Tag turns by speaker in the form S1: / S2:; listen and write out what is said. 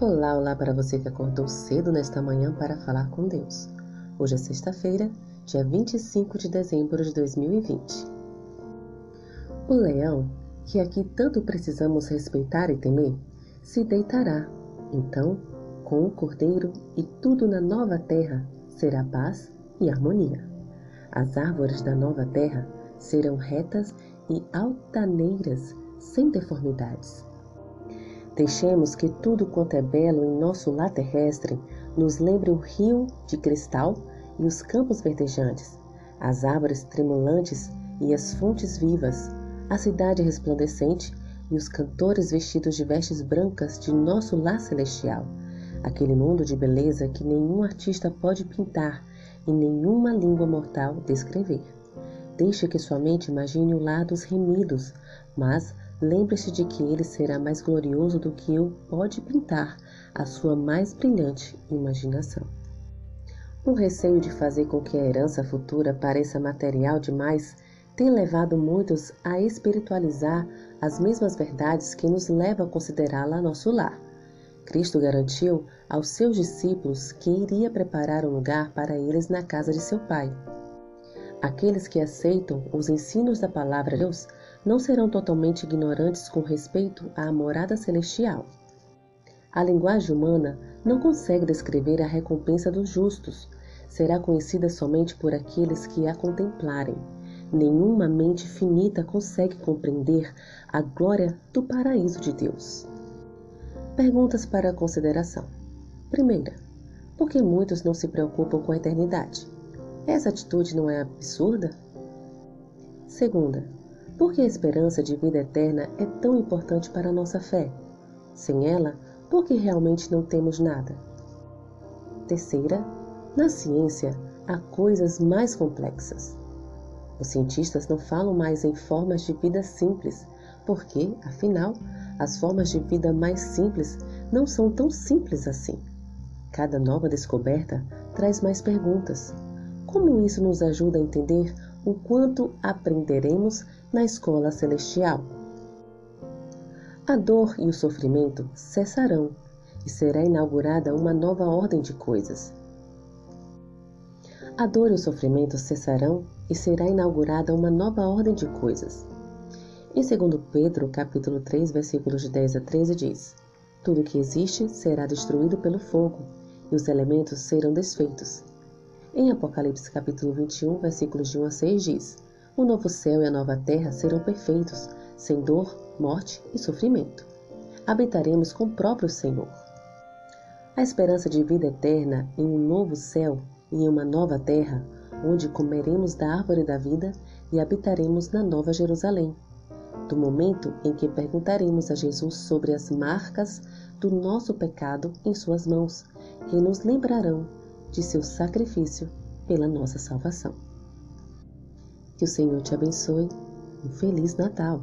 S1: Olá, olá para você que acordou cedo nesta manhã para falar com Deus. Hoje é sexta-feira, dia 25 de dezembro de 2020. O leão, que aqui tanto precisamos respeitar e temer, se deitará. Então, com o cordeiro e tudo na nova terra será paz e harmonia. As árvores da nova terra serão retas e altaneiras, sem deformidades Deixemos que tudo quanto é belo em nosso lar terrestre nos lembre o rio de cristal e os campos verdejantes, as árvores tremulantes e as fontes vivas, a cidade resplandecente e os cantores vestidos de vestes brancas de nosso lar celestial, aquele mundo de beleza que nenhum artista pode pintar e nenhuma língua mortal descrever. Deixe que sua mente imagine o lar dos remidos, mas Lembre-se de que ele será mais glorioso do que eu pode pintar a sua mais brilhante imaginação. O receio de fazer com que a herança futura pareça material demais tem levado muitos a espiritualizar as mesmas verdades que nos levam a considerá-la nosso lar. Cristo garantiu aos seus discípulos que iria preparar um lugar para eles na casa de seu Pai. Aqueles que aceitam os ensinos da palavra de Deus não serão totalmente ignorantes com respeito à morada celestial. A linguagem humana não consegue descrever a recompensa dos justos, será conhecida somente por aqueles que a contemplarem. Nenhuma mente finita consegue compreender a glória do paraíso de Deus. Perguntas para consideração. Primeira, por que muitos não se preocupam com a eternidade? Essa atitude não é absurda? Segunda, por que a esperança de vida eterna é tão importante para a nossa fé? Sem ela, por que realmente não temos nada? Terceira, na ciência há coisas mais complexas. Os cientistas não falam mais em formas de vida simples, porque, afinal, as formas de vida mais simples não são tão simples assim. Cada nova descoberta traz mais perguntas. Como isso nos ajuda a entender o quanto aprenderemos na escola celestial. A dor e o sofrimento cessarão e será inaugurada uma nova ordem de coisas. A dor e o sofrimento cessarão e será inaugurada uma nova ordem de coisas. Em 2 Pedro, capítulo 3, versículos de 10 a 13 diz: Tudo que existe será destruído pelo fogo, e os elementos serão desfeitos. Em Apocalipse capítulo 21, versículos de 1 a 6 diz: O novo céu e a nova terra serão perfeitos, sem dor, morte e sofrimento. Habitaremos com o próprio Senhor. A esperança de vida eterna em um novo céu e em uma nova terra, onde comeremos da árvore da vida e habitaremos na nova Jerusalém. Do momento em que perguntaremos a Jesus sobre as marcas do nosso pecado em suas mãos, que nos lembrarão de seu sacrifício pela nossa salvação. Que o Senhor te abençoe. Um Feliz Natal!